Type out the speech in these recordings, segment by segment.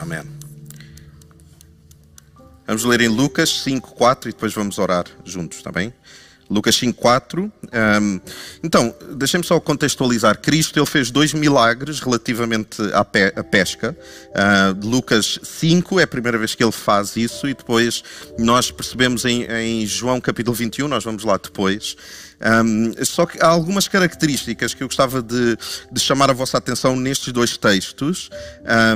Amém. Vamos ler em Lucas 5, 4 e depois vamos orar juntos, está bem? Lucas 5, 4. Um, então, deixem-me só contextualizar. Cristo ele fez dois milagres relativamente à, pe à pesca. Uh, Lucas 5 é a primeira vez que ele faz isso e depois nós percebemos em, em João capítulo 21, nós vamos lá depois. Um, só que há algumas características que eu gostava de, de chamar a vossa atenção nestes dois textos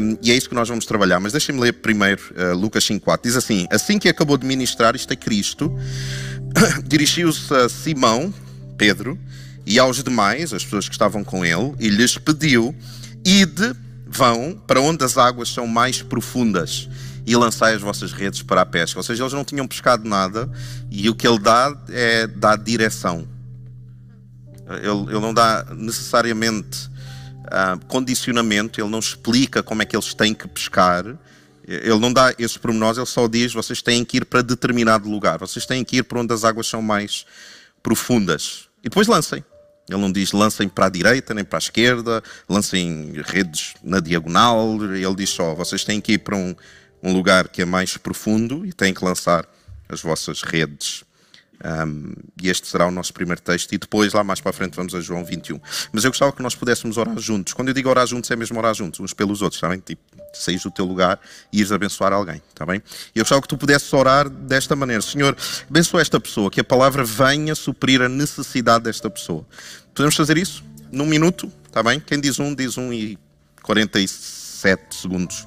um, e é isso que nós vamos trabalhar. Mas deixem-me ler primeiro uh, Lucas 5.4. Diz assim, assim que acabou de ministrar, isto é Cristo, dirigiu-se a Simão, Pedro, e aos demais, as pessoas que estavam com ele, e lhes pediu: Ide, vão para onde as águas são mais profundas e lançai as vossas redes para a pesca. Ou seja, eles não tinham pescado nada e o que ele dá é dá direção. Ele, ele não dá necessariamente uh, condicionamento, ele não explica como é que eles têm que pescar. Ele não dá esses pormenores, ele só diz: vocês têm que ir para determinado lugar, vocês têm que ir para onde as águas são mais profundas. E depois lancem. Ele não diz lancem para a direita nem para a esquerda, lancem redes na diagonal. Ele diz só: vocês têm que ir para um, um lugar que é mais profundo e têm que lançar as vossas redes. Um, e este será o nosso primeiro texto, e depois, lá mais para a frente, vamos a João 21. Mas eu gostava que nós pudéssemos orar juntos. Quando eu digo orar juntos, é mesmo orar juntos, uns pelos outros, está bem? Tipo, saís do teu lugar e ires abençoar alguém, está bem? Eu gostava que tu pudesses orar desta maneira: Senhor, abençoa esta pessoa, que a palavra venha suprir a necessidade desta pessoa. Podemos fazer isso? Num minuto, está bem? Quem diz um, diz um e 47 segundos.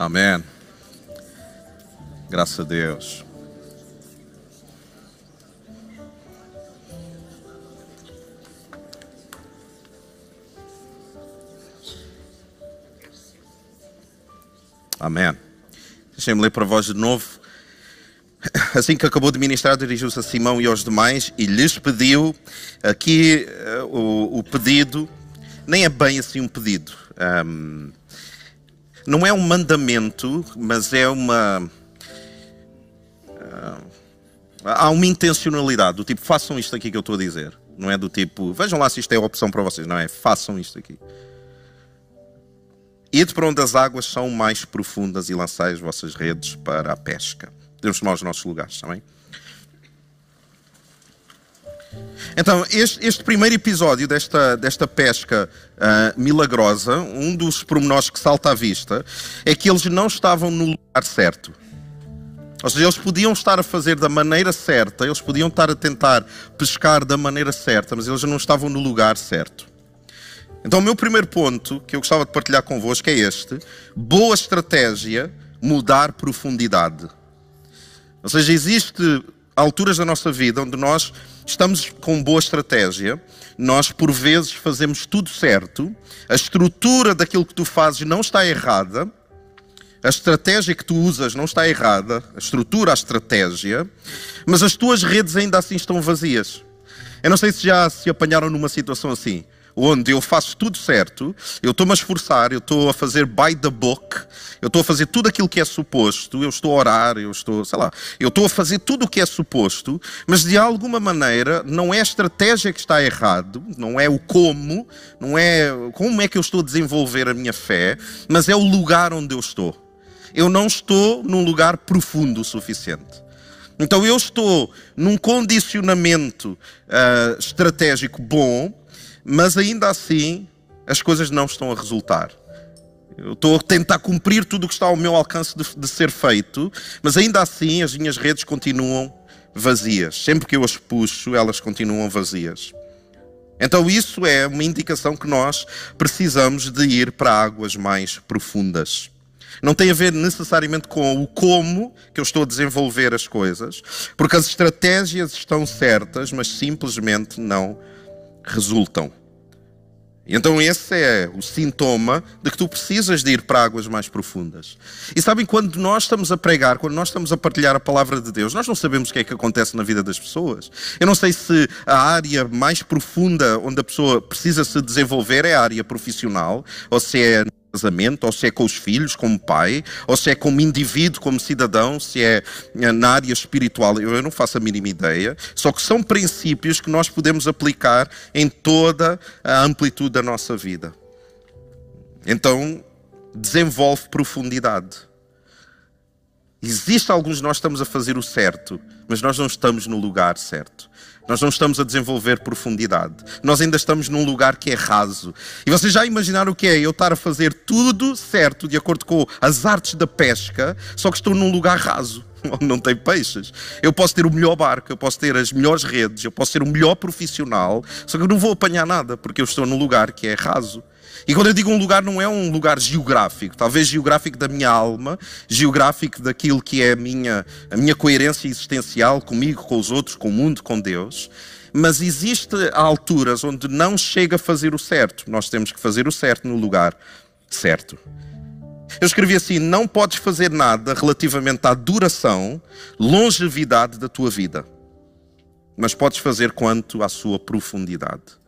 Amém. Graças a Deus. Amém. Deixem-me ler para vós de novo. Assim que acabou de ministrar, dirigiu-se a Simão e aos demais e lhes pediu. Aqui uh, o, o, pedido nem é bem assim um pedido. Um, não é um mandamento, mas é uma. Uh, há uma intencionalidade, do tipo, façam isto aqui que eu estou a dizer. Não é do tipo, vejam lá se isto é opção para vocês. Não é, façam isto aqui. Ide para onde as águas são mais profundas e lançai as vossas redes para a pesca. Podemos tomar os nossos lugares, também. Então, este, este, primeiro episódio desta, desta pesca uh, milagrosa, um dos pormenores que salta à vista, é que eles não estavam no lugar certo. Ou seja, eles podiam estar a fazer da maneira certa, eles podiam estar a tentar pescar da maneira certa, mas eles não estavam no lugar certo. Então, o meu primeiro ponto que eu gostava de partilhar convosco é este: boa estratégia, mudar profundidade. Ou seja, existe alturas da nossa vida onde nós estamos com boa estratégia, nós por vezes fazemos tudo certo, a estrutura daquilo que tu fazes não está errada, a estratégia que tu usas não está errada, a estrutura, a estratégia, mas as tuas redes ainda assim estão vazias. Eu não sei se já se apanharam numa situação assim onde eu faço tudo certo, eu estou-me a esforçar, eu estou a fazer by the book, eu estou a fazer tudo aquilo que é suposto, eu estou a orar, eu estou, sei lá, eu estou a fazer tudo o que é suposto, mas de alguma maneira não é a estratégia que está errado, não é o como, não é como é que eu estou a desenvolver a minha fé, mas é o lugar onde eu estou. Eu não estou num lugar profundo o suficiente. Então eu estou num condicionamento uh, estratégico bom, mas ainda assim as coisas não estão a resultar. Eu estou a tentar cumprir tudo o que está ao meu alcance de, de, ser feito, mas ainda assim as minhas redes continuam vazias. Sempre que eu as puxo, elas continuam vazias. Então, isso é uma indicação que nós precisamos de ir para águas mais profundas. Não tem a ver necessariamente com o como que eu estou a desenvolver as coisas, porque as estratégias estão certas, mas simplesmente não resultam. Então esse é o sintoma de que tu precisas de ir para águas mais profundas. E sabem, quando nós estamos a pregar, quando nós estamos a partilhar a palavra de Deus, nós não sabemos o que é que acontece na vida das pessoas. Eu não sei se a área mais profunda onde a pessoa precisa se desenvolver é a área profissional, ou se é casamento, ou se é com os filhos, como pai, ou se é como indivíduo, como cidadão, se é eh, na área espiritual, eu não faço a mínima ideia. Só que são princípios que nós podemos aplicar em toda a amplitude da nossa vida. Então, desenvolve profundidade. Existe alguns nós estamos a fazer o certo, mas nós não estamos no lugar certo. Nós não estamos a desenvolver profundidade. Nós ainda estamos num lugar que é raso. E vocês já imaginaram o que é eu estar a fazer tudo certo, de acordo com as artes da pesca, só que estou num lugar raso, onde não tem peixes. Eu posso ter o melhor barco, eu posso ter as melhores redes, eu posso ser o melhor profissional, só que eu não vou apanhar nada, porque eu estou num lugar que é raso. E quando eu digo um lugar, não é um lugar geográfico, talvez geográfico da minha alma, geográfico daquilo que é a minha, a minha coerência existencial comigo, com os outros, com o mundo, com Deus. Mas existe alturas onde não chega a fazer o certo. Nós temos que fazer o certo no lugar certo. Eu escrevi assim: não podes fazer nada relativamente à duração, longevidade da tua vida, mas podes fazer quanto à sua profundidade.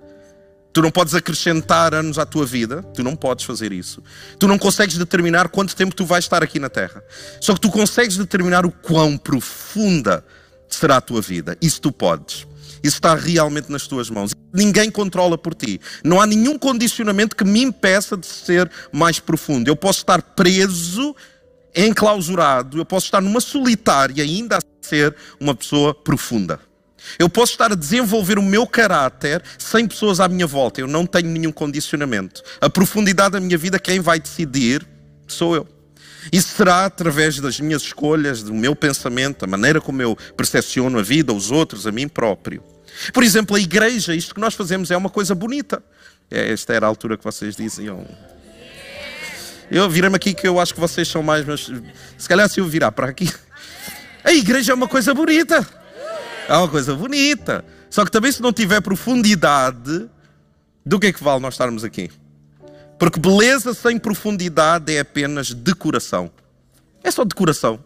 Tu não podes acrescentar anos à tua vida, tu não podes fazer isso. Tu não consegues determinar quanto tempo tu vais estar aqui na Terra. Só que tu consegues determinar o quão profunda será a tua vida. Isso tu podes. Isso está realmente nas tuas mãos. Ninguém controla por ti. Não há nenhum condicionamento que me impeça de ser mais profundo. Eu posso estar preso, enclausurado, eu posso estar numa solitária e ainda ser uma pessoa profunda. Eu posso estar a desenvolver o meu caráter sem pessoas à minha volta. Eu não tenho nenhum condicionamento. A profundidade da minha vida, quem vai decidir sou eu. Isso será através das minhas escolhas, do meu pensamento, da maneira como eu percepciono a vida, os outros, a mim próprio. Por exemplo, a igreja, isto que nós fazemos é uma coisa bonita. É, esta era a altura que vocês diziam. Eu virei-me aqui que eu acho que vocês são mais, mas se calhar se eu virar para aqui. A igreja é uma coisa bonita. É uma coisa bonita. Só que também se não tiver profundidade, do que é que vale nós estarmos aqui? Porque beleza sem profundidade é apenas decoração. É só decoração.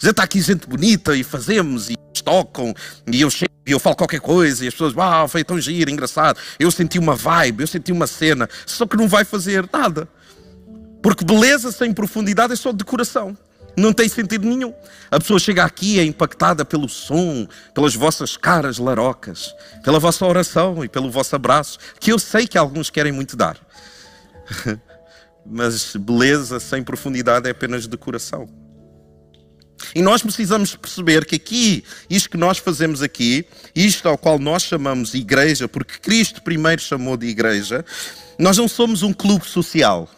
Já está aqui gente bonita e fazemos e tocam e eu chego e eu falo qualquer coisa e as pessoas, uau, foi tão giro, engraçado. Eu senti uma vibe, eu senti uma cena, só que não vai fazer nada. Porque beleza sem profundidade é só decoração. Não tem sentido nenhum. A pessoa chega aqui é impactada pelo som, pelas vossas caras larocas, pela vossa oração e pelo vosso abraço, que eu sei que alguns querem muito dar. Mas beleza sem profundidade é apenas decoração. E nós precisamos perceber que aqui, isto que nós fazemos aqui, isto ao qual nós chamamos igreja, porque Cristo primeiro chamou de igreja, nós não somos um clube social.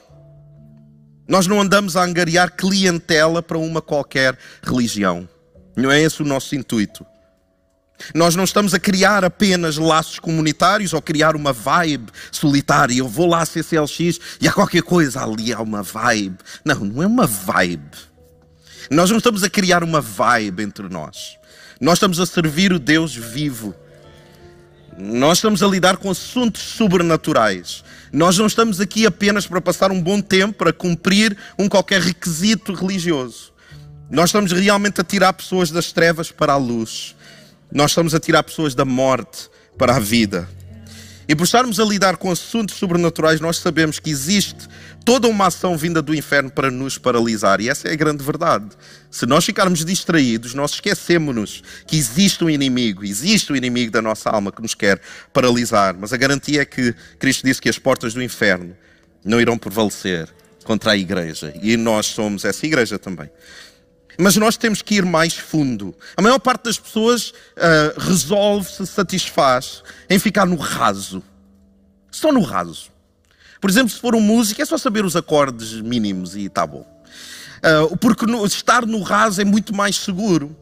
Nós não andamos a angariar clientela para uma qualquer religião. Não é esse o nosso intuito. Nós não estamos a criar apenas laços comunitários ou criar uma vibe solitária. Eu vou lá a CCLX e há qualquer coisa ali, há uma vibe. Não, não é uma vibe. Nós não estamos a criar uma vibe entre nós. Nós estamos a servir o Deus vivo. Nós estamos a lidar com assuntos sobrenaturais. Nós não estamos aqui apenas para passar um bom tempo, para cumprir um qualquer requisito religioso. Nós estamos realmente a tirar pessoas das trevas para a luz. Nós estamos a tirar pessoas da morte para a vida. E por estarmos a lidar com assuntos sobrenaturais, nós sabemos que existe toda uma ação vinda do inferno para nos paralisar. E essa é a grande verdade. Se nós ficarmos distraídos, nós esquecemos-nos que existe um inimigo, existe um inimigo da nossa alma que nos quer paralisar. Mas a garantia é que Cristo disse que as portas do inferno não irão prevalecer contra a igreja. E nós somos essa igreja também. Mas nós temos que ir mais fundo. A maior parte das pessoas uh, resolve-se, satisfaz em ficar no raso. Só no raso. Por exemplo, se for um músico, é só saber os acordes mínimos e está bom. Uh, porque no, estar no raso é muito mais seguro.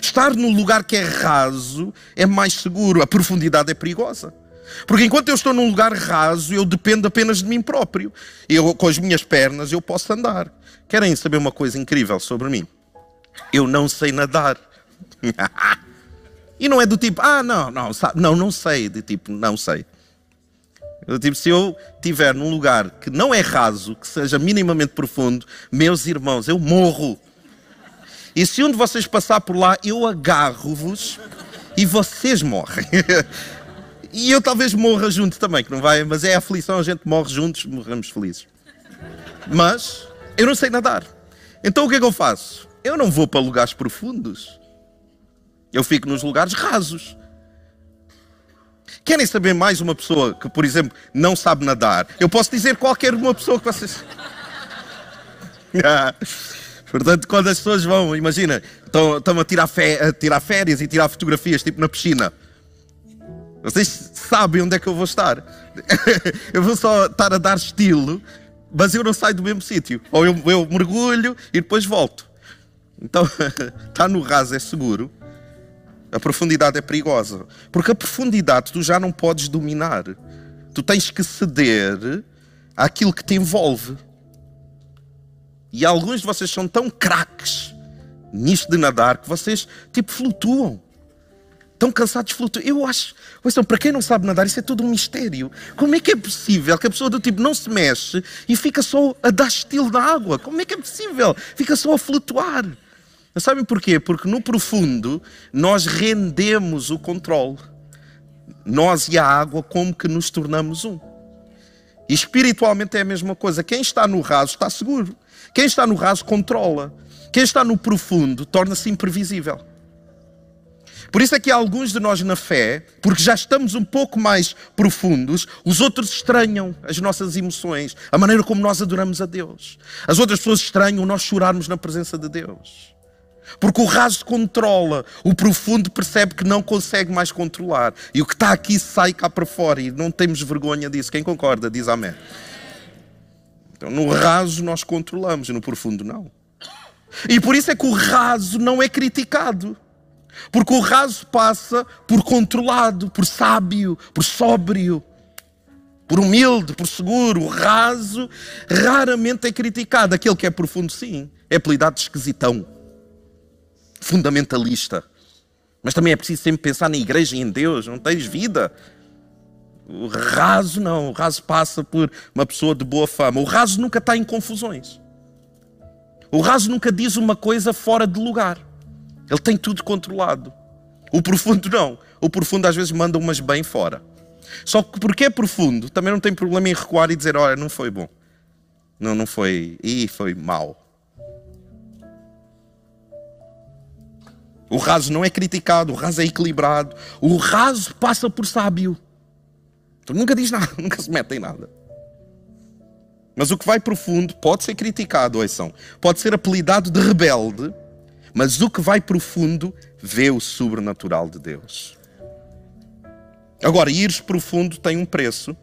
Estar num lugar que é raso é mais seguro, a profundidade é perigosa. Porque enquanto eu estou num lugar raso, eu dependo apenas de mim próprio. Eu, com as minhas pernas, eu posso andar. Querem saber uma coisa incrível sobre mim? Eu não sei nadar. e não é do tipo, ah, não, não, não, não sei. De tipo, não sei. Eu, tipo, se eu estiver num lugar que não é raso, que seja minimamente profundo, meus irmãos, eu morro. E se um de vocês passar por lá, eu agarro-vos e vocês morrem. e eu talvez morra junto também, que não vai, mas é a aflição, a gente morre juntos, morremos felizes. Mas eu não sei nadar. Então o que é que eu faço? Eu não vou para lugares profundos. Eu fico nos lugares rasos. Querem saber mais uma pessoa que, por exemplo, não sabe nadar? Eu posso dizer qualquer uma pessoa que vocês. Portanto, quando as pessoas vão, imagina, estão, estão a, tirar a tirar férias e tirar fotografias, tipo na piscina. Vocês sabem onde é que eu vou estar. eu vou só estar a dar estilo, mas eu não saio do mesmo sítio. Ou eu, eu mergulho e depois volto. Então, estar no raso é seguro. A profundidade é perigosa. Porque a profundidade tu já não podes dominar. Tu tens que ceder àquilo que te envolve. E alguns de vocês são tão craques nisto de nadar que vocês, tipo, flutuam. Estão cansados de flutuar. Eu acho, ouçam, para quem não sabe nadar, isso é todo um mistério. Como é que é possível que a pessoa do tipo não se mexe e fica só a dar estilo na água? Como é que é possível? Fica só a flutuar. Mas sabem porquê? Porque no profundo nós rendemos o controle. Nós e a água, como que nos tornamos um. E espiritualmente é a mesma coisa. Quem está no raso está seguro. Quem está no raso controla. Quem está no profundo torna-se imprevisível. Por isso é que alguns de nós na fé, porque já estamos um pouco mais profundos, os outros estranham as nossas emoções, a maneira como nós adoramos a Deus. As outras pessoas estranham nós chorarmos na presença de Deus. Porque o raso controla, o profundo percebe que não consegue mais controlar. E o que está aqui sai cá para fora e não temos vergonha disso. Quem concorda, diz amém. Então, no raso nós controlamos, no profundo não. E por isso é que o raso não é criticado. Porque o raso passa por controlado, por sábio, por sóbrio, por humilde, por seguro. O raso raramente é criticado. Aquele que é profundo, sim, é apelidado de esquisitão, fundamentalista. Mas também é preciso sempre pensar na igreja e em Deus, não tens vida. O raso não, o raso passa por uma pessoa de boa fama. O raso nunca está em confusões. O raso nunca diz uma coisa fora de lugar. Ele tem tudo controlado. O profundo não. O profundo às vezes manda umas bem fora. Só que porque é profundo, também não tem problema em recuar e dizer: olha, não foi bom. Não, não foi. E foi mal. O raso não é criticado, o raso é equilibrado. O raso passa por sábio. Tu nunca diz nada, nunca se mete em nada. Mas o que vai profundo pode ser criticado, ouçam. Pode ser apelidado de rebelde, mas o que vai profundo vê o sobrenatural de Deus. Agora, ir profundo tem um preço.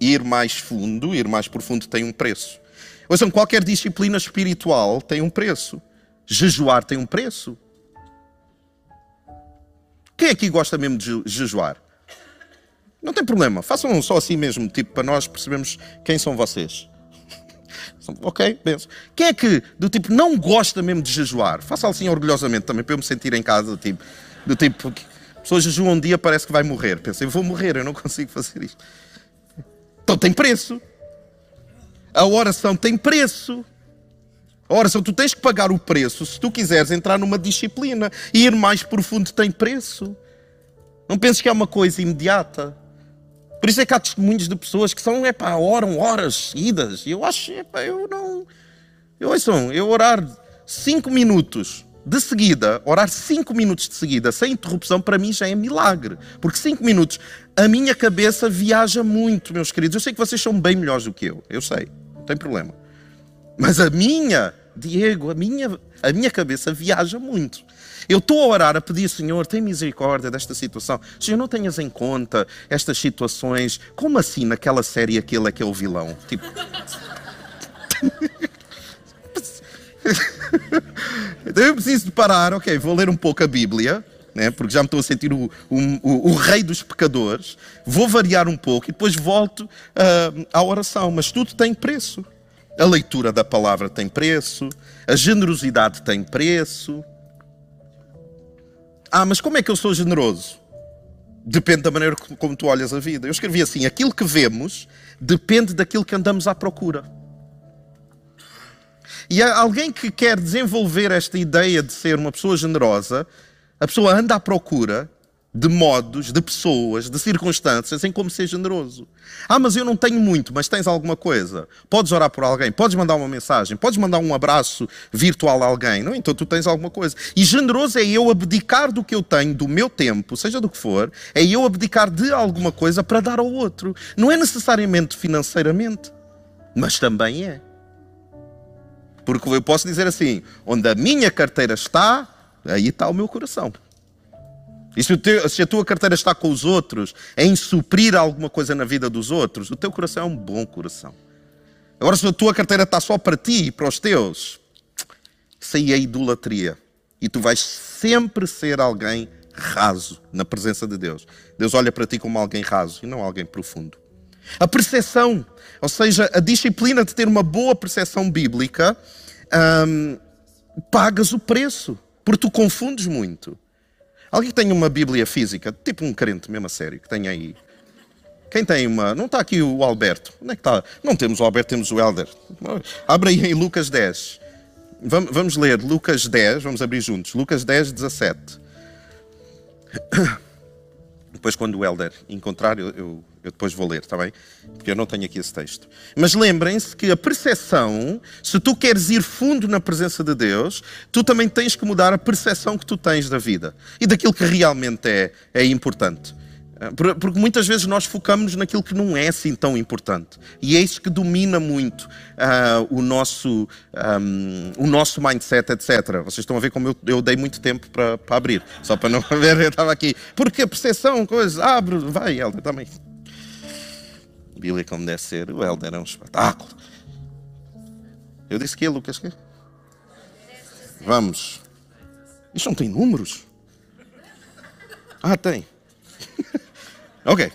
Ir mais fundo, ir mais profundo tem um preço. Ouçam, qualquer disciplina espiritual tem um preço. Jejuar tem um preço. Quem aqui gosta mesmo de jejuar? Não tem problema, façam só assim mesmo, tipo, para nós percebermos quem são vocês. Ok, penso. Quem é que, do tipo, não gosta mesmo de jejuar? Faça assim orgulhosamente também, para eu me sentir em casa, do tipo, do tipo, a pessoa jejua um dia, parece que vai morrer. Pensa, eu vou morrer, eu não consigo fazer isto. Então tem preço. A oração tem preço. A oração, tu tens que pagar o preço se tu quiseres entrar numa disciplina e ir mais profundo tem preço. Não penses que é uma coisa imediata. Por isso é que há testemunhos de pessoas que são, epá, oram horas seguidas. E eu acho, epá, eu não. Eu, ouçam, eu orar cinco minutos de seguida, orar cinco minutos de seguida, sem interrupção, para mim já é milagre. Porque cinco minutos, a minha cabeça viaja muito, meus queridos. Eu sei que vocês são bem melhores do que eu, eu sei, não tem problema. Mas a minha, Diego, a minha, a minha cabeça viaja muito. Eu estou a orar, a pedir, Senhor, tem misericórdia desta situação. Senhor, não tenhas em conta estas situações. Como assim naquela série aquele é que é o vilão? Tipo. então eu preciso de parar, ok, vou ler um pouco a Bíblia, né, porque já me estou a sentir o, o, o, rei dos pecadores, vou variar um pouco e depois volto uh, à oração. Mas tudo tem preço. A leitura da palavra tem preço, a generosidade tem preço. Ah, mas como é que eu sou generoso? Depende da maneira como tu olhas a vida. Eu escrevi assim: aquilo que vemos depende daquilo que andamos à procura. E alguém que quer desenvolver esta ideia de ser uma pessoa generosa, a pessoa anda à procura de modos, de pessoas, de circunstâncias em como ser generoso. Ah, mas eu não tenho muito, mas tens alguma coisa. Podes orar por alguém, podes mandar uma mensagem, podes mandar um abraço virtual a alguém. Não? Então tu tens alguma coisa. E generoso é eu abdicar do que eu tenho, do meu tempo, seja do que for, é eu abdicar de alguma coisa para dar ao outro. Não é necessariamente financeiramente, mas também é. Porque eu posso dizer assim: onde a minha carteira está, aí está o meu coração. E se, teu, se, a tua carteira está com os outros, em suprir alguma coisa na vida dos outros, o teu coração é um bom coração. Agora, se a tua carteira está só para ti e para os teus, isso aí é idolatria. E tu vais sempre ser alguém raso na presença de Deus. Deus olha para ti como alguém raso e não alguém profundo. A percepção, ou seja, a disciplina de ter uma boa percepção bíblica, hum, pagas o preço, porque tu confundes muito. Alguém que tem uma Bíblia física, tipo um crente mesmo a sério, que tem aí. Quem tem uma. Não está aqui o Alberto. Onde é que está? Não temos o Alberto, temos o Helder. Abre aí em Lucas 10. Vamos ler Lucas 10, vamos abrir juntos. Lucas 10, 17. Depois, quando o Helder encontrar, eu, eu, eu, depois vou ler, está bem? Porque eu não tenho aqui esse texto. Mas lembrem-se que a percepção, se tu queres ir fundo na presença de Deus, tu também tens que mudar a percepção que tu tens da vida e daquilo que realmente é, é importante. Ah, porque muitas vezes nós focamos naquilo que não é assim tão importante. E é isso que domina muito uh, o, nosso, um, o nosso mindset, etc. Vocês estão a ver como eu, eu dei muito tempo para, para abrir. Só para não ver, eu estava aqui. Porque a percepção, coisa, abre, vai, Helder, também. Bíblia como deve ser, o Helder é um espetáculo. Eu disse que é, Lucas, que? Vamos. Isto não tem números? Ah, tem. Ok.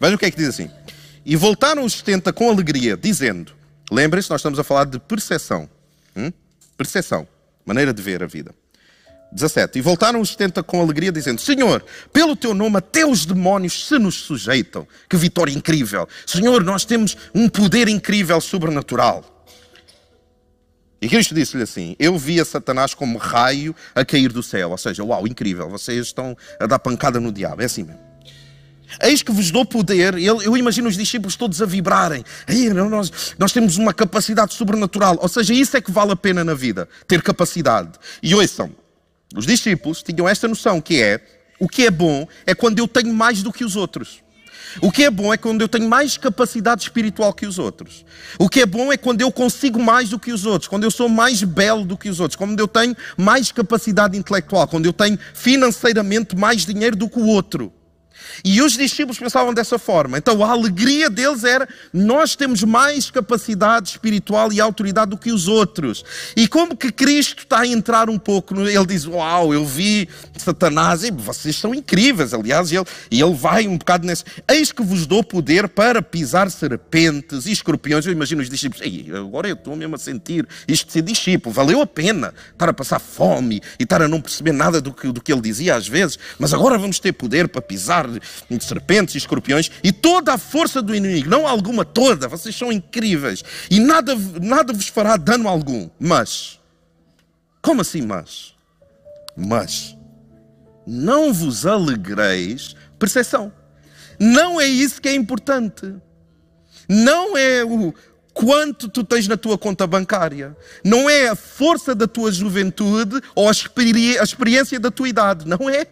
Veja o que é que diz assim. E voltaram os 70 com alegria, dizendo: Lembrem-se, nós estamos a falar de percepção. Hum? Percepção. Maneira de ver a vida. 17. E voltaram os 70 com alegria, dizendo: Senhor, pelo teu nome até os demónios se nos sujeitam. Que vitória incrível! Senhor, nós temos um poder incrível, sobrenatural. E Cristo disse-lhe assim: Eu via Satanás como raio a cair do céu. Ou seja, uau, incrível, vocês estão a dar pancada no diabo. É assim mesmo. Eis que vos dou poder. Eu, imagino os discípulos todos a vibrarem. Nós, nós temos uma capacidade sobrenatural. Ou seja, isso é que vale a pena na vida, ter capacidade. E ouçam, os discípulos tinham esta noção que é, o que é bom é quando eu tenho mais do que os outros. O que é bom é quando eu tenho mais capacidade espiritual que os outros. O que é bom é quando eu consigo mais do que os outros, quando eu sou mais belo do que os outros, quando eu tenho mais capacidade intelectual, quando eu tenho financeiramente mais dinheiro do que o outro. E os discípulos pensavam dessa forma. Então a alegria deles era: nós temos mais capacidade espiritual e autoridade do que os outros. E como que Cristo está a entrar um pouco, ele diz: Uau, eu vi Satanás, e vocês são incríveis. Aliás, ele, e ele vai um bocado nesse: Eis que vos dou poder para pisar serpentes e escorpiões. Eu imagino os discípulos: Ei, agora eu estou mesmo a sentir isto de ser discípulo. Valeu a pena estar a passar fome e estar a não perceber nada do que, do que ele dizia às vezes, mas agora vamos ter poder para pisar de serpentes e escorpiões e toda a força do inimigo, não alguma, toda, vocês são incríveis e nada, nada vos fará dano algum. Mas, como assim, mas? Mas, não vos alegreis, percepção. Não é isso que é importante. Não é o quanto tu tens na tua conta bancária. Não é a força da tua juventude ou a experiência da tua idade. Não é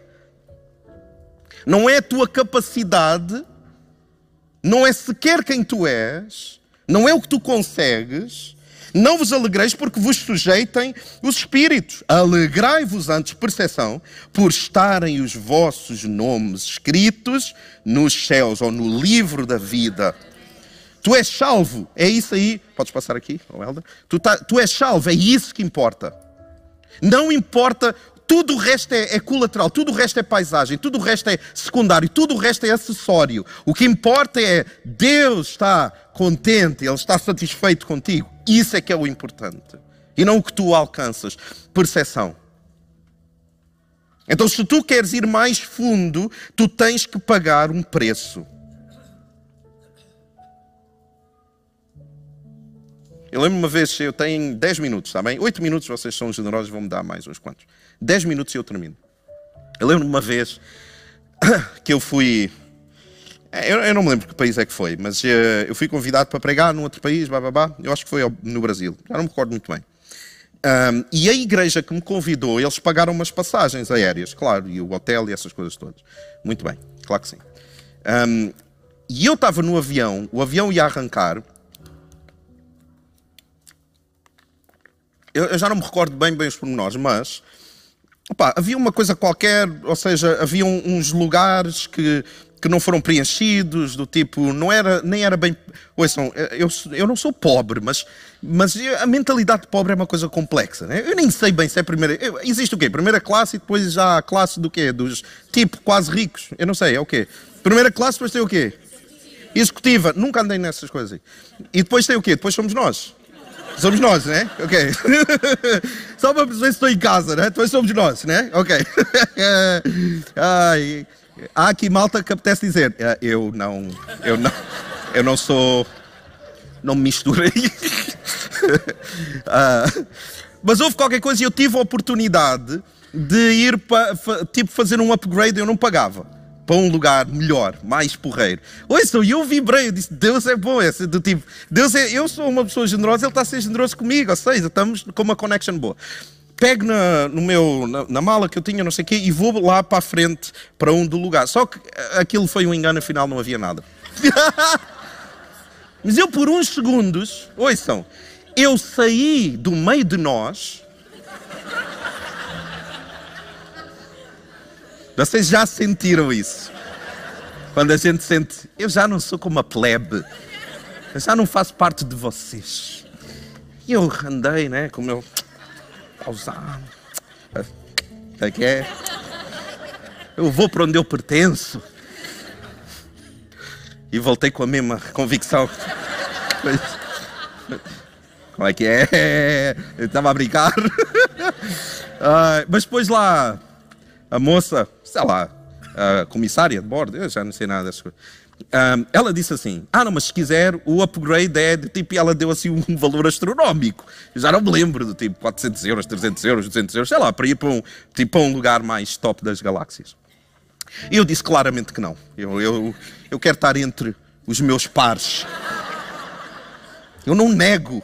não é a tua capacidade, não é sequer quem tu és, não é o que tu consegues. Não vos alegreis porque vos sujeitem os espíritos. Alegrai-vos antes, percepção, por estarem os vossos nomes escritos nos céus ou no livro da vida. Tu és salvo, é isso aí. Podes passar aqui, Helder? Tu, tá, tu és salvo, é isso que importa. Não importa tudo o resto é, é, colateral, tudo o resto é paisagem, tudo o resto é secundário, tudo o resto é acessório. O que importa é Deus está contente, Ele está satisfeito contigo. Isso é que é o importante. E não o que tu alcanças. Percepção. Então, se tu queres ir mais fundo, tu tens que pagar um preço. Eu lembro uma vez, eu tenho 10 minutos, está bem? 8 minutos, vocês são generosos, vão-me dar mais uns quantos. 10 minutos e eu termino. Eu lembro uma vez que eu fui. Eh, eu, eu, não me lembro que país é que foi, mas uh, eu fui convidado para pregar num outro país, babá. Eu acho que foi no Brasil, já não me recordo muito bem. Um, e a igreja que me convidou, eles pagaram umas passagens aéreas, claro, e o hotel e essas coisas todas. Muito bem, claro que sim. Um, e eu estava no avião, o avião ia arrancar, eu, eu já não me recordo bem bem os pormenores, mas opa, havia uma coisa qualquer, ou seja, havia uns lugares que, que não foram preenchidos, do tipo, não era, nem era bem. Ouçam, eu, eu não sou pobre, mas, mas a mentalidade pobre é uma coisa complexa. Né? Eu nem sei bem se é primeira. Existe o quê? Primeira classe e depois já a classe do quê? Dos tipo quase ricos. Eu não sei, é o quê? Primeira classe, depois tem o quê? Executiva. Nunca andei nessas coisas. E depois tem o quê? Depois somos nós. Somos nós, né? Ok. Só para perceber se estou em casa, né? Depois somos nós, né? Ok. Ai, há aqui malta que apetece dizer, ah, eu não, eu não, eu não sou, não me misturei. uh, mas houve qualquer coisa e eu tive a oportunidade de ir para, tipo, fazer um upgrade e eu não pagava para um lugar melhor, mais porreiro. Ouçam, e eu vibrei, eu disse, Deus é bom, esse do tipo, Deus é, eu sou uma pessoa generosa, Ele está a ser generoso comigo, ou seja, estamos com uma connection boa. Pego na, no meu, na, na, mala que eu tinha, não sei o quê, e vou lá para a frente, para um do lugar. Só que aquilo foi um engano, afinal não havia nada. Mas eu por uns segundos, ouçam, eu saí do meio de nós Vocês já sentiram isso? Quando a gente sente, eu já não sou como a plebe, eu já não faço parte de vocês. E eu andei, né, com o meu pausado. Que é? Eu vou para onde eu pertenço. E voltei com a mesma convicção. Como é que é? Eu estava a brincar. mas depois lá, a moça sei lá, a comissária de bordo, eu já não sei nada dessas coisas. Um, ela disse assim: Ah, não, mas se quiser, o upgrade é de tipo, e ela deu assim um valor astronómico. Eu já não me lembro do tipo 400 euros, 300 euros, 200 euros, sei lá, para ir para um, tipo, para um lugar mais top das galáxias. E eu disse claramente que não. Eu, eu, eu quero estar entre os meus pares. Eu não nego.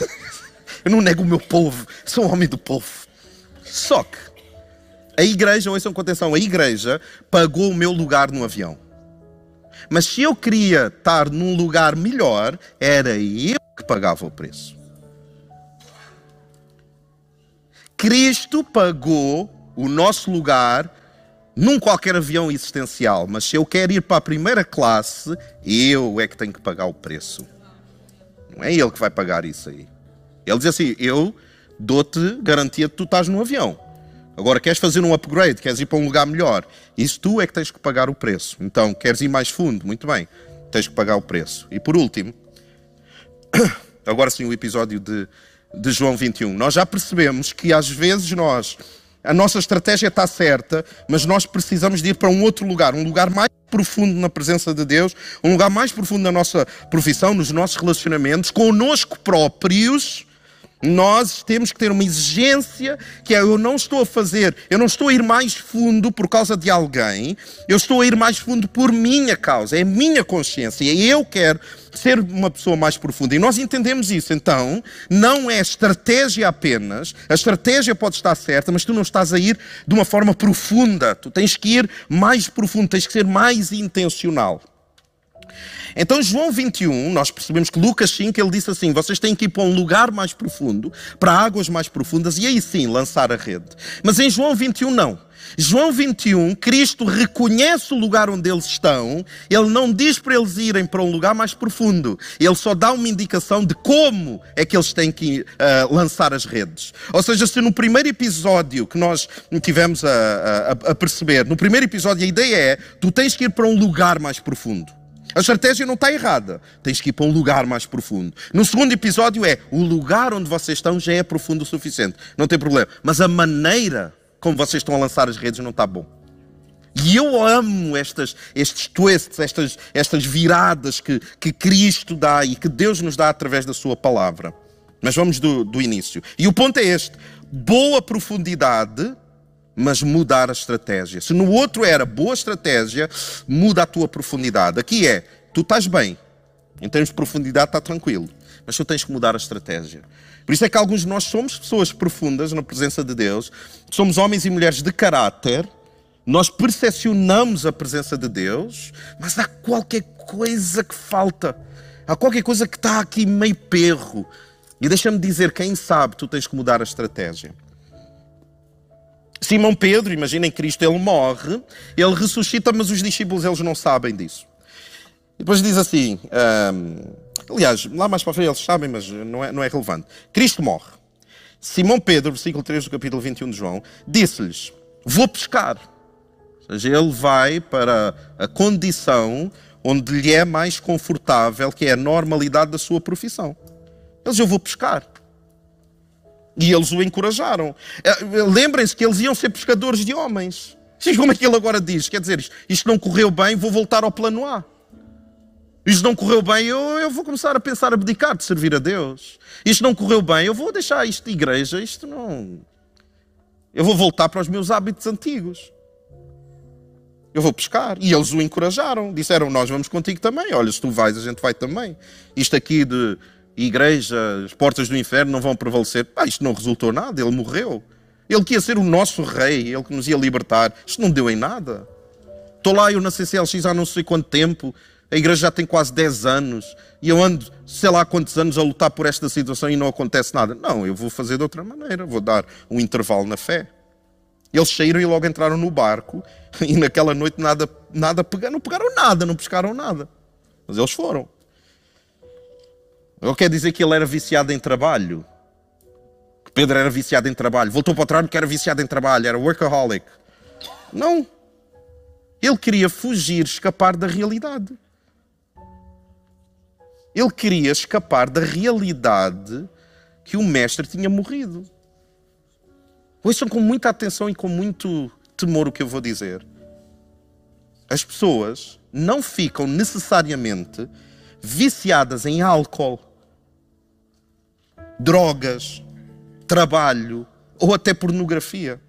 eu não nego o meu povo. Sou um homem do povo. Só que a igreja, ouçam com atenção, a igreja pagou o meu lugar no avião. Mas se eu queria estar num lugar melhor, era eu que pagava o preço. Cristo pagou o nosso lugar num qualquer avião existencial, mas se eu quero ir para a primeira classe, eu é que tenho que pagar o preço. Não é ele que vai pagar isso aí. Ele diz assim: Eu dou-te garantia de que tu estás no avião. Agora, queres fazer um upgrade, queres ir para um lugar melhor, isso tu é que tens que pagar o preço. Então, queres ir mais fundo, muito bem, tens que pagar o preço. E por último, agora sim o episódio de, de João 21. Nós já percebemos que às vezes nós, a nossa estratégia está certa, mas nós precisamos de ir para um outro lugar, um lugar mais profundo na presença de Deus, um lugar mais profundo na nossa profissão, nos nossos relacionamentos, conosco próprios nós temos que ter uma exigência que é eu não estou a fazer, eu não estou a ir mais fundo por causa de alguém, eu estou a ir mais fundo por minha causa, é minha consciência, eu quero ser uma pessoa mais profunda. E nós entendemos isso, então, não é estratégia apenas, a estratégia pode estar certa, mas tu não estás a ir de uma forma profunda, tu tens que ir mais profundo, tens que ser mais intencional. Então, João 21, nós percebemos que Lucas 5, ele disse assim: vocês têm que ir para um lugar mais profundo, para águas mais profundas, e aí sim lançar a rede. Mas em João 21, não. João 21, Cristo reconhece o lugar onde eles estão, ele não diz para eles irem para um lugar mais profundo, ele só dá uma indicação de como é que eles têm que uh, lançar as redes. Ou seja, se no primeiro episódio que nós tivemos a, a, a perceber, no primeiro episódio a ideia é tu tens que ir para um lugar mais profundo. A estratégia não está errada. Tens que ir para um lugar mais profundo. No segundo episódio é o lugar onde vocês estão já é profundo o suficiente. Não tem problema. Mas a maneira como vocês estão a lançar as redes não está bom. E eu amo estas, estes twists, estas, estas viradas que, que Cristo dá e que Deus nos dá através da Sua palavra. Mas vamos do, do início. E o ponto é este: boa profundidade, mas mudar a estratégia. Se no outro era boa estratégia, muda a tua profundidade. Aqui é: tu estás bem, em termos de profundidade, está tranquilo, mas tu tens que mudar a estratégia. Por isso é que alguns de nós somos pessoas profundas na presença de Deus, somos homens e mulheres de caráter, nós percepcionamos a presença de Deus, mas há qualquer coisa que falta, há qualquer coisa que está aqui meio perro. E deixa-me dizer, quem sabe tu tens que mudar a estratégia. Simão Pedro, imaginem Cristo, ele morre, ele ressuscita, mas os discípulos eles não sabem disso. Depois diz assim, aliás, lá mais para frente eles sabem, mas não é, não é relevante. Cristo morre. Simão Pedro, versículo 3 do capítulo 21 de João, disse-lhes: Vou pescar. Ou seja, ele vai para a condição onde lhe é mais confortável, que é a normalidade da sua profissão. Eles, eu vou pescar. E eles o encorajaram. Eh, lembrem-se que eles iam ser pescadores de homens. Como é que ele agora diz? Quer dizer, isto não correu bem, vou voltar ao plano A isto não correu bem, eu, eu vou começar a pensar abdicar de servir a Deus. Isto não correu bem, eu vou deixar isto de igreja, isto não. Eu vou voltar para os meus hábitos antigos. Eu vou pescar. E eles o encorajaram. Disseram: Nós vamos contigo também. Olha, se tu vais, a gente vai também. Isto aqui de igreja, as portas do inferno não vão prevalecer. Ah, isto não resultou nada. Ele morreu. Ele que ia ser o nosso rei, ele que nos ia libertar. Isto não deu em nada. Estou lá eu na CCLX há não sei quanto tempo a igreja já tem quase 10 anos e eu ando, sei lá quantos anos, a lutar por esta situação e não acontece nada. Não, eu vou fazer de outra maneira, vou dar um intervalo na fé. Eles saíram e logo entraram no barco e naquela noite nada, nada pegaram, não pegaram nada, não pescaram nada. Mas eles foram. Ele quer dizer que ele era viciado em trabalho. Que Pedro era viciado em trabalho. Voltou para o trabalho que era viciado em trabalho, era workaholic. Não. Ele queria fugir, escapar da realidade. Ele queria escapar da realidade que o mestre tinha morrido. Ouçam com muita atenção e com muito temor o que eu vou dizer. As pessoas não ficam necessariamente viciadas em álcool, drogas, trabalho ou até pornografia.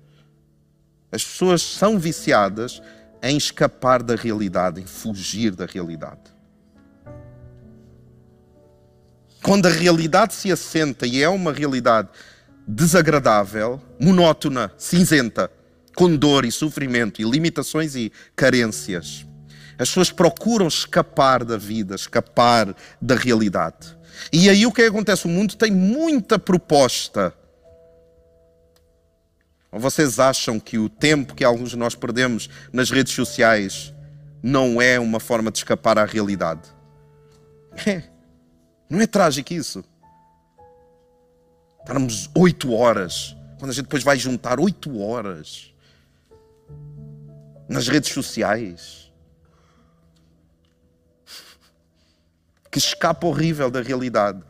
As pessoas são viciadas em escapar da realidade, em fugir da realidade. Quando a realidade se assenta e é uma realidade desagradável, monótona, cinzenta, com dor e sofrimento e limitações e carências, as pessoas procuram escapar da vida, escapar da realidade. E aí o que acontece? O mundo tem muita proposta. Ou vocês acham que o tempo que alguns de nós perdemos nas redes sociais não é uma forma de escapar à realidade? É. Não é trágico isso? Estarmos oito horas, quando a gente depois vai juntar oito horas nas redes sociais. Que escapa horrível da realidade.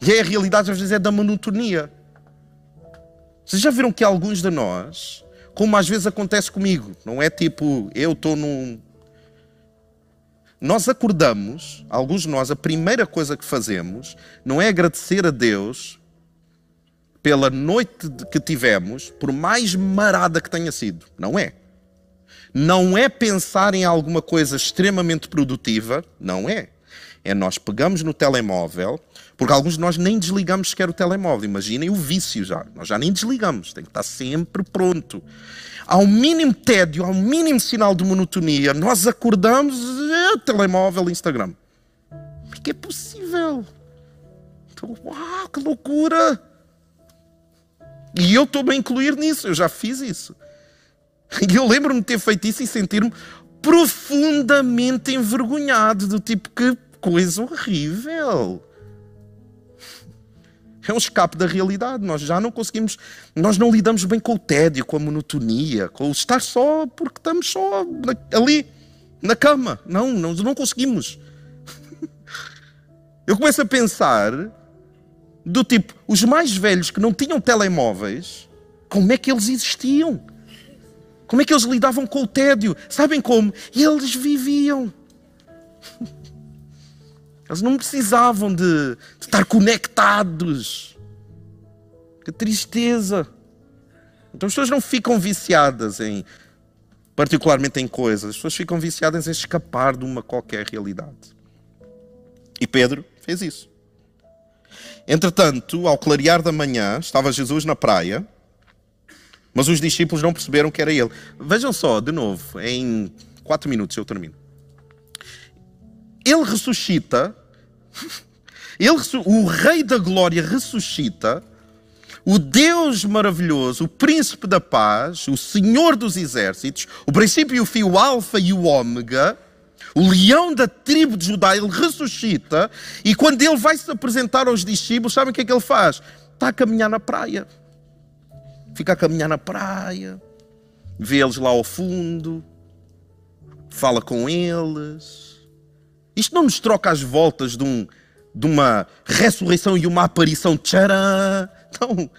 E é a realidade, às vezes, é da monotonia. Vocês já viram que alguns de nós, como às vezes acontece comigo, não é tipo, eu estou num, nós acordamos, alguns de nós, a primeira coisa que fazemos não é agradecer a Deus pela noite que tivemos, por mais marada que tenha sido. Não é. Não é pensar em alguma coisa extremamente produtiva. Não é. É nós pegamos no telemóvel, porque alguns de nós nem desligamos sequer o telemóvel. Imaginem o vício já. Nós já nem desligamos, tem que estar sempre pronto ao mínimo tédio, ao mínimo sinal de monotonia, nós acordamos, é, telemóvel, Instagram. Porque é possível. Então, uau, que loucura! E eu estou a incluir nisso, eu já fiz isso. E eu lembro-me de ter feito isso e sentir-me profundamente envergonhado, do tipo que coisa horrível. É um escape da realidade. Nós já não conseguimos, nós não lidamos bem com o tédio, com a monotonia, com o estar só porque estamos só ali, na cama. Não, não, não conseguimos. Eu começo a pensar do tipo, os mais velhos que não tinham telemóveis, como é que eles existiam? Como é que eles lidavam com o tédio? Sabem como? Eles viviam. Eles não precisavam de, de estar conectados. Que tristeza. Então as pessoas não ficam viciadas em, particularmente em coisas, as pessoas ficam viciadas em escapar de uma qualquer realidade. E Pedro fez isso. Entretanto, ao clarear da manhã, estava Jesus na praia, mas os discípulos não perceberam que era ele. Vejam só, de novo, em quatro minutos eu termino. Ele ressuscita ele, o Rei da Glória ressuscita, o Deus maravilhoso, o Príncipe da Paz, o Senhor dos Exércitos, o princípio e o fio, o Alfa e o Ômega, o leão da tribo de Judá, ele ressuscita e quando ele vai se apresentar aos discípulos, sabem o que é que ele faz? Está a caminhar na praia. Fica a caminhar na praia, vê eles lá ao fundo, fala com eles isto não nos troca as voltas de, um, de uma ressurreição e uma aparição. Tcharam! Não.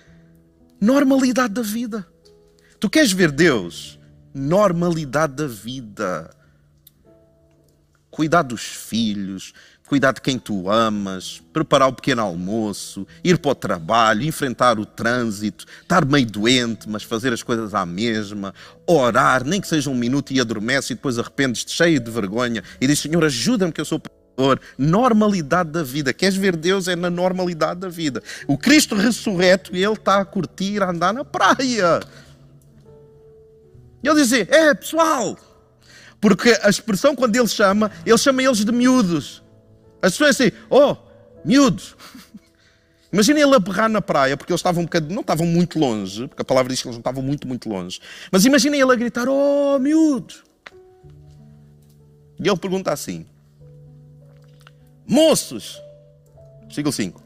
Normalidade da vida. Tu queres ver Deus? Normalidade da vida. Cuidar dos filhos, cuidar de quem tu amas, preparar o pequeno almoço, ir para o trabalho, enfrentar o trânsito, estar meio doente, mas fazer as coisas à mesma, orar, nem que seja um minuto e adormece e depois arrependes-te cheio de vergonha e diz: Senhor, ajuda-me que eu sou pecador. Normalidade da vida. Queres ver Deus? É na normalidade da vida. O Cristo ressurreto, ele está a curtir, a andar na praia. E ele diz assim: É, pessoal. Porque a expressão, quando ele chama, ele chama eles de miúdos. As pessoas assim, oh, miúdos. Imagina ele a berrar na praia, porque eles estavam um bocadinho, não estavam muito longe, porque a palavra diz que eles não estavam muito, muito longe. Mas imagina ele a gritar, oh, miúdos. E ele pergunta assim: Moços, versículo 5,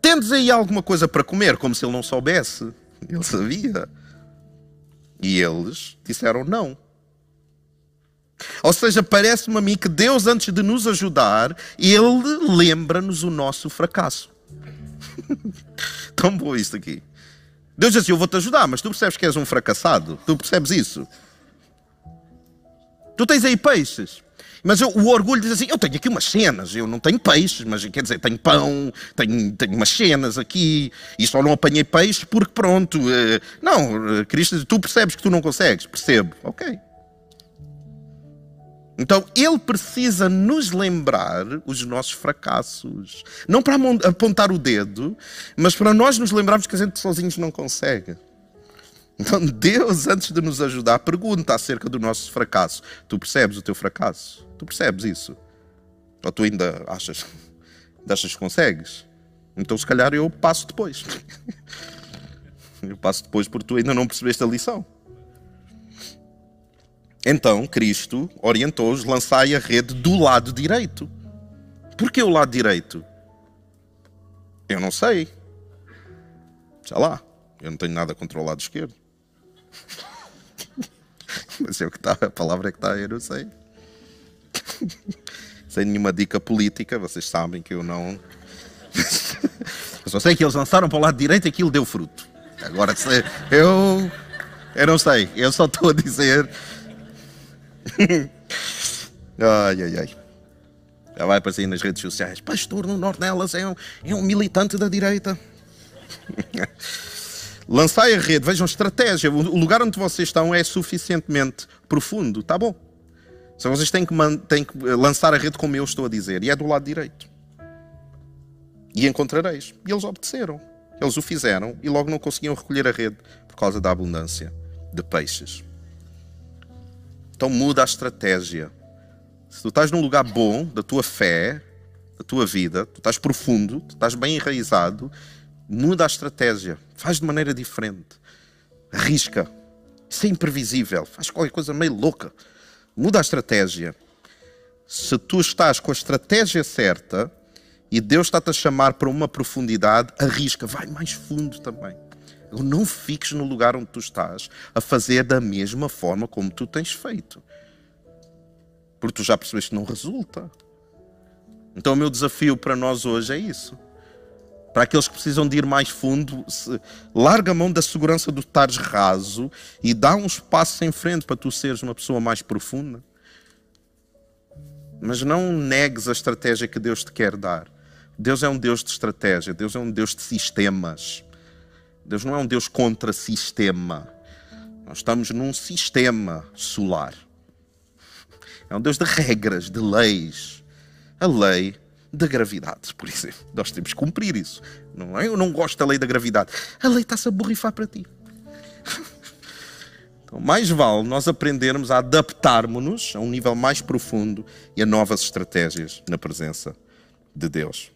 tendes aí alguma coisa para comer? Como se ele não soubesse. Ele sabia. E eles disseram não. Ou seja, parece-me a mim que Deus, antes de nos ajudar, Ele lembra-nos o nosso fracasso. Tão bom isto aqui. Deus diz assim: Eu vou-te ajudar, mas tu percebes que és um fracassado? Tu percebes isso? Tu tens aí peixes. Mas eu, o orgulho diz assim: eu tenho aqui umas cenas, eu não tenho peixes, mas quer dizer, tenho pão, tenho, tenho umas cenas aqui, e só não apanhei peixe porque pronto. Eh, não, eh, Cristo, tu percebes que tu não consegues? Percebo. Ok. Então ele precisa nos lembrar os nossos fracassos. Não para apontar o dedo, mas para nós nos lembrarmos que a gente sozinhos não consegue. Então Deus, antes de nos ajudar, pergunta acerca do nosso fracasso. Tu percebes o teu fracasso? Tu percebes isso? Ou tu ainda achas, achas que consegues? Então se calhar eu passo depois. Eu passo depois porque tu ainda não percebeste a lição. Então Cristo orientou-os: lançai a rede do lado direito. Por que o lado direito? Eu não sei. Já lá. Eu não tenho nada contra o lado esquerdo. Mas é o que está, a palavra é que está, eu não sei. Sem nenhuma dica política, vocês sabem que eu não. Eu só sei que eles lançaram para o lado direito e aquilo deu fruto. Agora, eu. Eu não sei, eu só estou a dizer ai, ai, ai. Já vai aparecer nas redes sociais. Pastor no Nornelas é um, é um militante da direita. Lançai a rede, vejam estratégia. O lugar onde vocês estão é suficientemente profundo, tá bom. Só vocês têm que, têm que lançar a rede como eu estou a dizer, e é do lado direito. E encontrareis. E eles obedeceram. Eles o fizeram e logo não conseguiam recolher a rede por causa da abundância de peixes. Então muda a estratégia. Se tu estás num lugar bom da tua fé, da tua vida, tu estás profundo, tu estás bem enraizado, muda a estratégia. Faz de maneira diferente. Arrisca. Isso é imprevisível. Faz qualquer coisa meio louca. Muda a estratégia. Se tu estás com a estratégia certa e Deus está-te a chamar para uma profundidade, arrisca, vai mais fundo também. Não fiques no lugar onde tu estás a fazer da mesma forma como tu tens feito. Porque tu já percebeste que não resulta. Então o meu desafio para nós hoje é isso. Para aqueles que precisam de ir mais fundo, larga a mão da segurança do estares raso e dá uns passos em frente para tu seres uma pessoa mais profunda. Mas não negues a estratégia que Deus te quer dar. Deus é um Deus de estratégia, Deus é um Deus de sistemas. Deus não é um Deus contra sistema. Nós estamos num sistema solar. É um Deus de regras, de leis. A lei da gravidade, por exemplo. Nós temos que cumprir isso. Não é? Eu não gosto da lei da gravidade. A lei está-se a borrifar para ti. Então, mais vale nós aprendermos a adaptarmos-nos a um nível mais profundo e a novas estratégias na presença de Deus.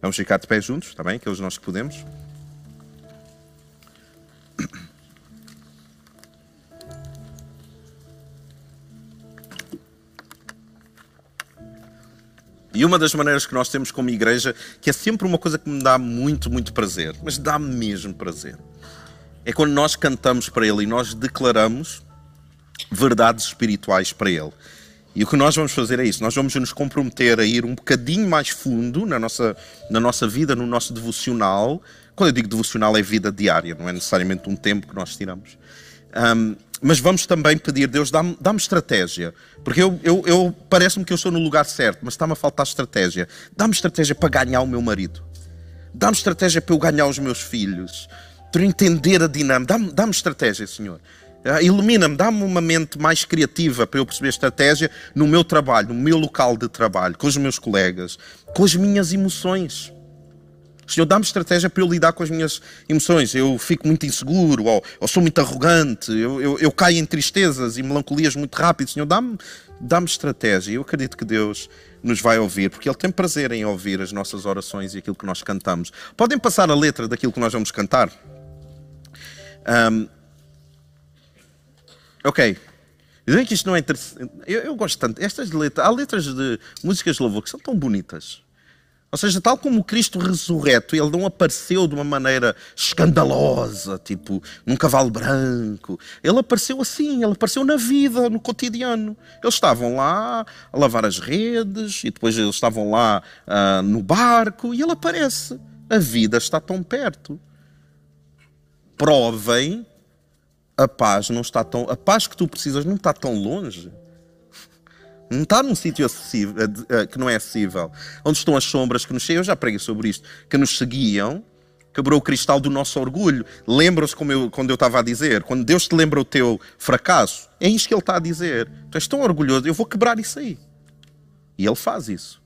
Vamos ficar de pé juntos, está bem? Aqueles nós que podemos. E uma das maneiras que nós temos como igreja, que é sempre uma coisa que me dá muito, muito prazer, mas dá mesmo prazer, é quando nós cantamos para Ele e nós declaramos verdades espirituais para Ele. E o que nós vamos fazer é isso, nós vamos nos comprometer a ir um bocadinho mais fundo na nossa, na nossa vida, no nosso devocional. Quando eu digo devocional é vida diária, não é necessariamente um tempo que nós tiramos. Um, mas vamos também pedir, Deus, dá-me dá estratégia. Porque eu, eu, eu parece-me que eu estou no lugar certo, mas está-me a faltar estratégia. Dá-me estratégia para ganhar o meu marido. Dá-me estratégia para eu ganhar os meus filhos. Para entender a dinâmica. Dá-me dá estratégia, Senhor. Ah, ilumina-me, dá-me uma mente mais criativa para eu perceber estratégia no meu trabalho, no meu local de trabalho, com os meus colegas, com as minhas emoções. Senhor, dá-me estratégia para eu lidar com as minhas emoções. Eu fico muito inseguro, ou, ou sou muito arrogante, eu, eu, eu, caio em tristezas e melancolias muito rápido. Senhor, dá-me dá estratégia. Eu acredito que Deus nos vai ouvir, porque Ele tem prazer em ouvir as nossas orações e aquilo que nós cantamos. Podem passar a letra daquilo que nós vamos cantar? Um, ok. Dizem que isto não é interessante. Eu, eu, gosto tanto. Estas letras, há letras de músicas de louvor que são tão bonitas. Ou seja, tal como o Cristo ressurreto, ele não apareceu de uma maneira escandalosa, tipo num cavalo branco. Ele apareceu assim, ele apareceu na vida, no cotidiano. Eles estavam lá a lavar as redes e depois eles estavam lá uh, no barco e ele aparece. A vida está tão perto. Provem a paz não está tão, a paz que tu precisas não está tão longe. Não está num sítio eh, eh, que não é acessível. Onde estão as sombras que nos seguiam, eu já preguei sobre isto, que nos seguiam, quebrou o cristal do nosso orgulho. Lembram-se quando eu estava a dizer, quando Deus te lembra o teu fracasso, é isto que Ele está a dizer. Tu és tão orgulhoso, eu vou quebrar isso aí. E Ele faz isso.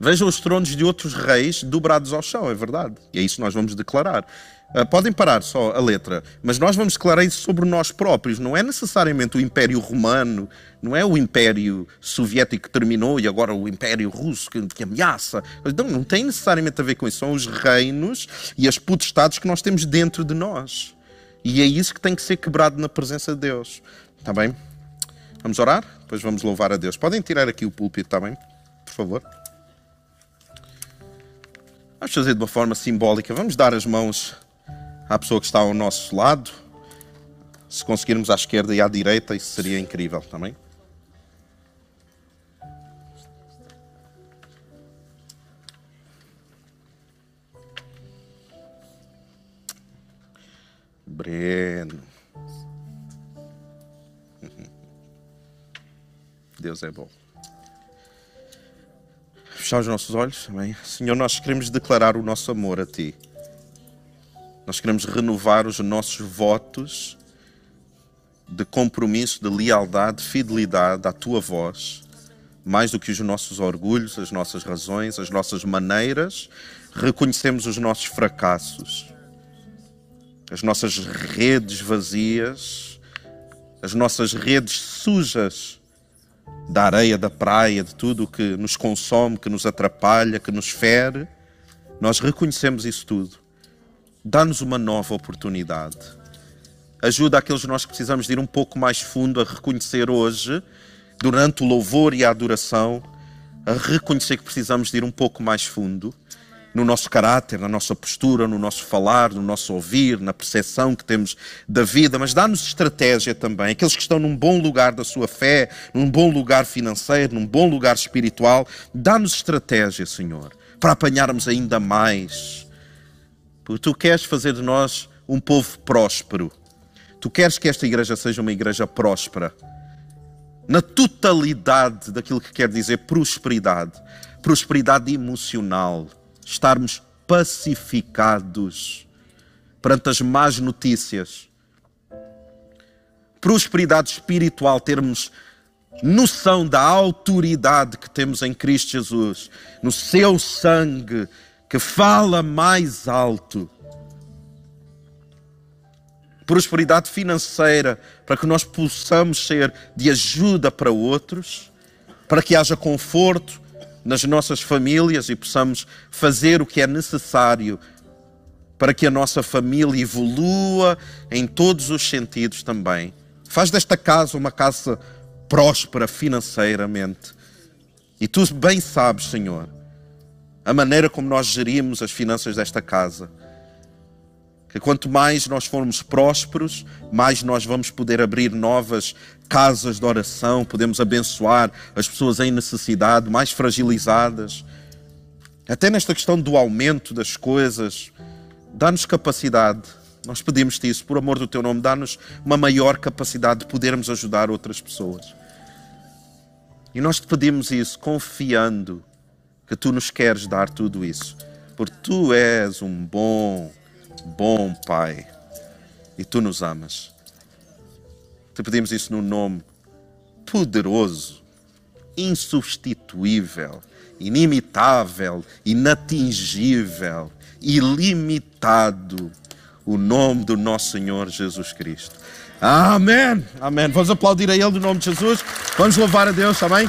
Vejam os tronos de outros reis dobrados ao chão, é verdade. E é isso que nós vamos declarar. Uh, podem parar só a letra, mas nós vamos declarar isso sobre nós próprios. Não é necessariamente o Império Romano, não é o Império Soviético que terminou e agora o Império Russo que, que ameaça. Não, não tem necessariamente a ver com isso. São os reinos e as potestades que nós temos dentro de nós. E é isso que tem que ser quebrado na presença de Deus. Está bem? Vamos orar? Depois vamos louvar a Deus. Podem tirar aqui o púlpito, está bem? Por favor. Vamos fazer de uma forma simbólica. Vamos dar as mãos à pessoa que está ao nosso lado. Se conseguirmos à esquerda e à direita, isso seria incrível também. Breno. Deus é bom. Fechar os nossos olhos, amém? Senhor, nós queremos declarar o nosso amor a Ti. Nós queremos renovar os nossos votos de compromisso, de lealdade, de fidelidade à tua voz, mais do que os nossos orgulhos, as nossas razões, as nossas maneiras. Reconhecemos os nossos fracassos, as nossas redes vazias, as nossas redes sujas da areia, da praia, de tudo que nos consome, que nos atrapalha, que nos fere. Nós reconhecemos isso tudo dá-nos uma nova oportunidade. ajuda aqueles de nós que precisamos de ir um pouco mais fundo a reconhecer hoje, durante o louvor e a adoração, a reconhecer que precisamos de ir um pouco mais fundo no nosso caráter, na nossa postura, no nosso falar, no nosso ouvir, na percepção que temos da vida, mas dá-nos estratégia também. Aqueles que estão num bom lugar da sua fé, num bom lugar financeiro, num bom lugar espiritual, dá-nos estratégia, Senhor, para apanharmos ainda mais. Porque tu queres fazer de nós um povo próspero. Tu queres que esta igreja seja uma igreja próspera. Na totalidade daquilo que quer dizer prosperidade. Prosperidade emocional estarmos pacificados perante as más notícias. Prosperidade espiritual, termos noção da autoridade que temos em Cristo Jesus, no seu sangue que fala mais alto. Prosperidade financeira, para que nós possamos ser de ajuda para outros, para que haja conforto, nas nossas famílias e possamos fazer o que é necessário para que a nossa família evolua em todos os sentidos também. Faz desta casa uma casa próspera financeiramente. E tu bem sabes, Senhor, a maneira como nós gerimos as finanças desta casa que quanto mais nós formos prósperos, mais nós vamos poder abrir novas casas de oração, podemos abençoar as pessoas em necessidade, mais fragilizadas. Até nesta questão do aumento das coisas, dá-nos capacidade. Nós pedimos-te isso, por amor do teu nome, dá-nos uma maior capacidade de podermos ajudar outras pessoas. E nós te pedimos isso confiando que tu nos queres dar tudo isso, porque tu és um bom bom Pai, e tu nos amas. Te pedimos isso no nome poderoso, insubstituível, inimitável, inatingível, ilimitado, o nome do nosso Senhor Jesus Cristo. Amém. Amém. Vamos aplaudir a Ele no nome de Jesus. Vamos louvar a Deus, amém?